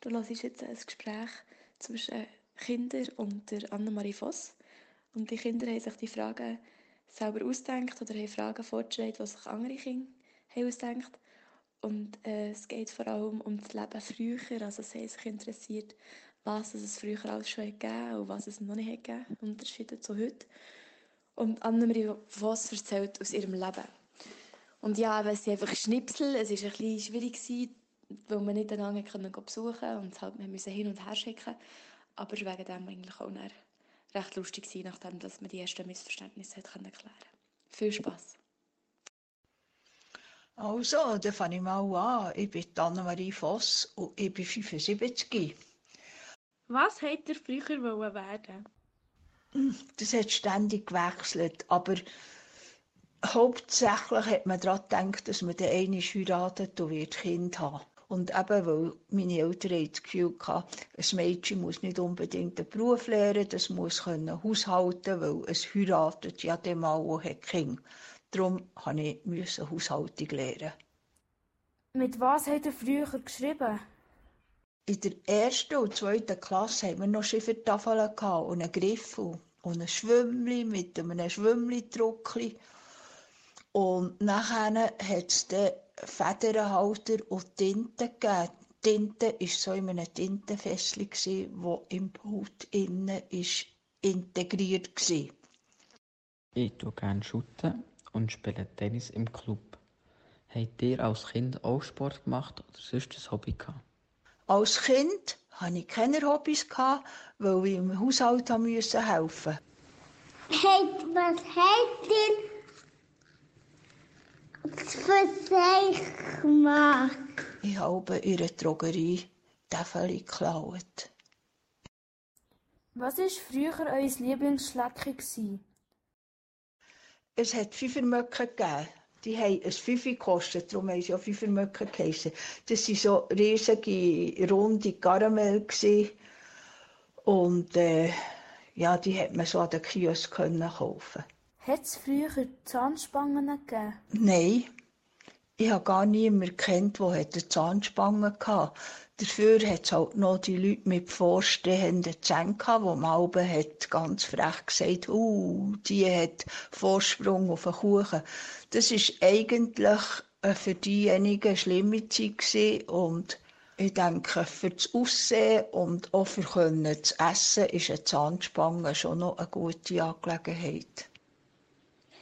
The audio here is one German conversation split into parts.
Du hörst jetzt ein Gespräch zwischen Kindern und Annemarie Voss. Und die Kinder haben sich die Fragen selber ausgedacht oder haben Fragen vorgestellt, die sich andere Kinder haben ausgedacht Und äh, es geht vor allem um das Leben früher. Also sie haben sich interessiert, was es früher alles schon gegeben und was es noch nicht gegeben hat, Unterschiede zu heute. Und Annemarie Voss erzählt aus ihrem Leben. Und ja, weil sie einfach Schnipsel, es war ein bisschen schwierig, weil man nicht einander besuchen konnte und halt, wir mussten hin und her schicken. Aber es war wegen dem eigentlich auch recht lustig, nachdem dass man die ersten Missverständnisse klären konnte. Viel Spass! Also, dann fange ich mal an. Ich bin Annemarie Voss und ich bin 75. Was wollt ihr früher werden? Das hat ständig gewechselt, aber hauptsächlich hat man daran gedacht, dass man den einen heiratet und wird Kind haben. Und eben, weil meine Eltern das Gefühl hatten, ein Mädchen muss nicht unbedingt einen Beruf lernen, das muss können haushalten, weil es heiratet ja dem Mann hat Kinder. Darum musste ich Haushaltung lernen. Mit was habt ihr früher geschrieben? In der ersten und zweiten Klasse hatten wir noch Schiffertafeln und einen Griffel und ein Schwimmli mit einem Schwimmli-Druckli. Und nachher hat es dann Federnhalter und Tinte gegeben. Tinte war so in einem Tintenfässchen, das im Pult innen ist integriert war. Ich tue gerne Schutten und spiele Tennis im Club. Habt ihr als Kind auch Sport gemacht oder sonst ein Hobby gehabt? Als Kind hatte ich keine Hobbys, weil ich im Haushalt helfen musste. Hey, was habt ihr gemacht? Ich habe in der Drogerie Tafel geklaut. Was war früher euer Lieblingsschlecke? Es hat Pfeffermöcke gegeben. Die haben ein Pfeffi gekostet, darum haben sie auch Pfeffermöcke geheissen. Das waren so riesige, runde Karamell. Und äh, ja, die hat man so an den Kiosk kaufen Hat es früher Zahnspangen gegeben? Nein. Ich habe gar niemanden kennt, der eine Zahnspange hatte. Dafür hat es halt noch die Leute mit vorstehenden Zähnen gehabt, wo man oben hat ganz frech gesagt, uh, die hat Vorsprung auf den Kuchen. Das ist eigentlich äh, für diejenigen eine schlimme Zeit gewesen und ich denke, für das Aussehen und auch für zu essen ist eine Zahnspange schon noch eine gute Angelegenheit.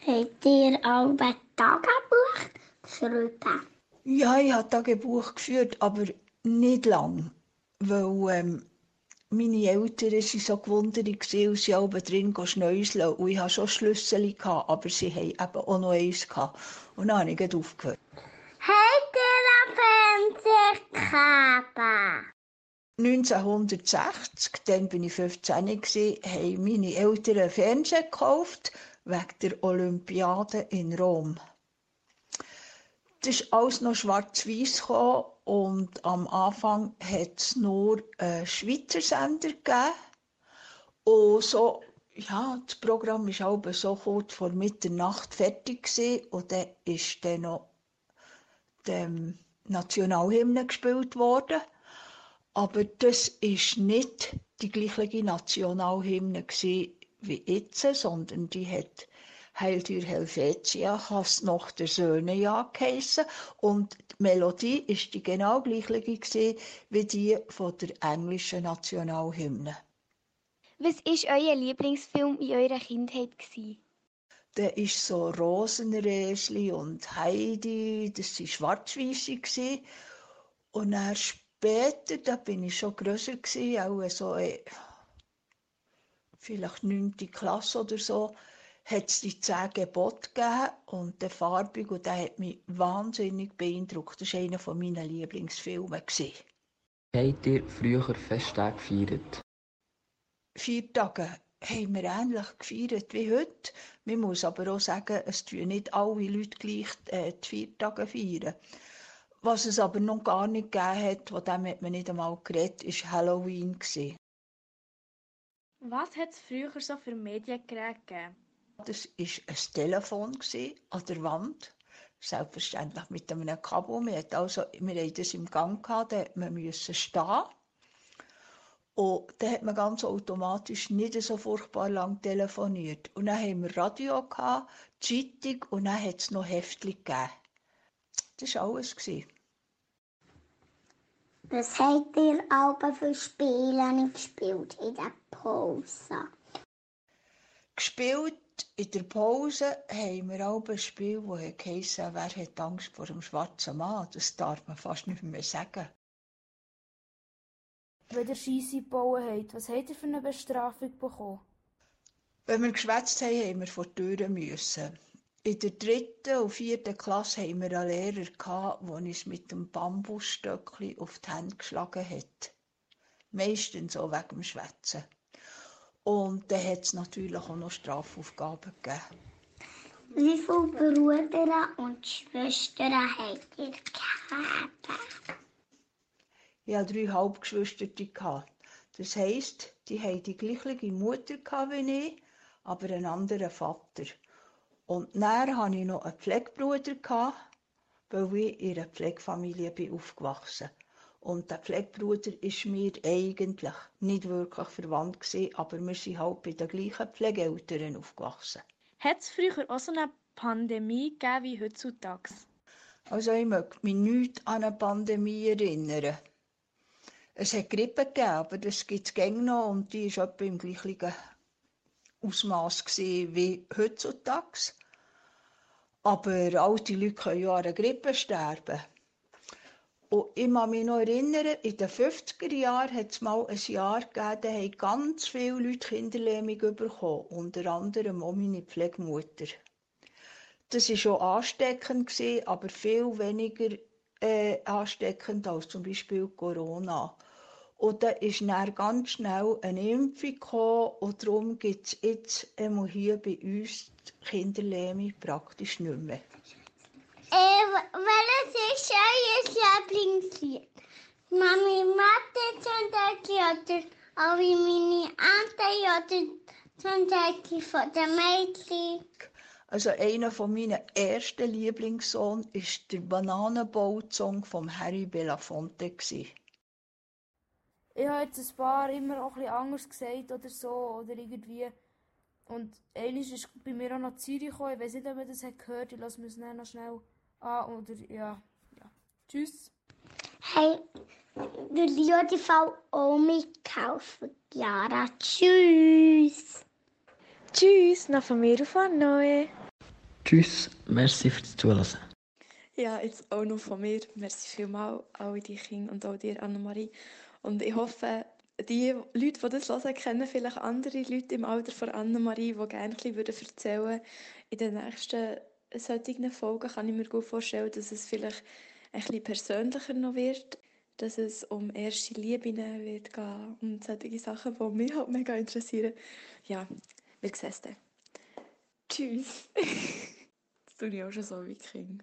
Habt ihr ein Tagebuch geschrieben? Ja, ich habe Tagebuch geführt, aber nicht lang, weil ähm, meine Eltern waren so gewundert und sie oben drin schnäuseln. Und ich hatte schon Schlüssel, aber sie hatten eben auch noch eins. Und dann habe ich aufgehört. Habt ihr einen Fernseher 1960, dann war ich 15, haben meine Eltern einen Fernseher gekauft, wegen der Olympiade in Rom. Das ist alles noch schwarz-weiß gekommen und am Anfang hat es nur einen Schweizer Sender gegeben. Und so, ja, das Programm war auch so kurz vor Mitternacht fertig gewesen, und dann ist dann noch der Nationalhymne gespielt worden. Aber das ist nicht die gleiche Nationalhymne wie jetzt, sondern die hat Heil dir Helvetia, hast noch der Söhne ja geheissen. Und die Melodie ist die genau gleiche wie die von der englischen Nationalhymne. Was war euer Lieblingsfilm in eurer Kindheit? Gewesen? Der ist so Rosenräsli und Heidi, das waren schwarz-weisse. Und dann später, da bin ich schon grösser gewesen, auch so, äh, vielleicht neunte Klasse oder so, hat es die zehn Gebote gegeben und der farbig und der hat mich wahnsinnig beeindruckt. Das war einer meiner Lieblingsfilme. Habt ihr früher Festtage gefeiert? Vier Tage haben wir ähnlich gefeiert wie heute. Man muss aber auch sagen, es tun nicht alle Leute gleich äh, die vier Tage feiern. Was es aber noch gar nicht gegeben hat, von dem hat man nicht einmal geredet, war Halloween. Was hat es früher so für Mediengeräte gegeben? Das war ein Telefon an der Wand. Selbstverständlich mit einem Kabel. Wir, also, wir hatten das im Gang, gehabt, da musste man stehen. Und dann hat man ganz automatisch nicht so furchtbar lang telefoniert. Und dann haben wir Radio, gehabt, Zeitung und dann hat es noch Heftchen gegeben. Das war alles. gewesen. Was habt ihr aber für Spiele gespielt in der Pause? Gespielt in der Pause haben wir auch ein Spiel, das heisst, wer hat Angst vor dem schwarzen Mann? Das darf man fast nicht mehr sagen. Wenn ihr Scheisse gebaut habt, was habt ihr für eine Bestrafung bekommen? Wenn wir geschwätzt haben, haben wir vor die Türen müssen. In der dritten und vierten Klasse hatten wir einen Lehrer, gehabt, der uns mit dem Bambusstöckchen auf die Hände geschlagen hat. Meistens auch wegen dem Schwätzen. Und dann hat es natürlich auch noch Strafaufgaben gegeben. Wie viele Brüder und Schwestern habt ihr gehabt? Ich hatte drei Halbgeschwister. Das heisst, die hatten die gleiche Mutter wie ich, aber einen anderen Vater. Und dann hatte ich noch einen Pflegebruder, gehabt, weil ich in einer Pflegefamilie bin aufgewachsen Und der Pflegebruder war mir eigentlich nicht wirklich verwandt, gewesen, aber wir sind halt bei den gleichen Pflegeeltern aufgewachsen. Hat es früher auch so eine Pandemie gegeben wie heutzutage? Also ich mag mich nicht an eine Pandemie erinnern. Es hat Grippe gegeben, aber das gibt es noch und die war etwa im gleichen Ausmaß wie heutzutage. Aber alte Leute können ja an einer Grippe sterben. Und ich kann mich noch erinnern, in den 50er Jahren hat es mal ein Jahr gegeben, da haben ganz viele Leute Kinderlähmung bekommen, unter anderem auch meine Pflegemutter. Das war schon ansteckend, aber viel weniger äh, ansteckend als zum Beispiel Corona. Und da ist dann ganz schnell eine Impfung gekommen und darum gibt es jetzt hier bei uns die Kinderlähmung praktisch nicht mehr. Äh, welches ist euer Lieblingslied? Mami Mathe oder auch wie meine Ante oder zum von der Mädchen? Also einer von meinen ersten Lieblingssongs war der Bananenbaut-Song von Harry Belafonte. Gewesen. Ich habe jetzt ein paar immer auch ein bisschen anders gesagt oder so oder irgendwie. Und eines ist bei mir auch nach Zürich gekommen. Ich weiß nicht, ob man das hat gehört. Ich lasse mir es noch schnell an. Oder ja. ja. Tschüss. Hey, du die Frau auch mitkaufen, Chiara. Tschüss. Tschüss, noch von mir auf Neue. Tschüss, merci fürs Zuhören. Ja, jetzt auch noch von mir. Merci vielmals, alle die Kinder und auch dir, Annemarie. Und ich hoffe, die Leute, die das hören, kennen vielleicht andere Leute im Alter von Annemarie, die gerne ein bisschen erzählen würden. In den nächsten solchen Folgen kann ich mir gut vorstellen, dass es vielleicht ein bisschen persönlicher noch wird, dass es um erste Liebe wird gehen und solche Sachen, die mich halt mega interessieren. Ja, wir sehen es dann. Tschüss. das tue ich auch schon so wie King.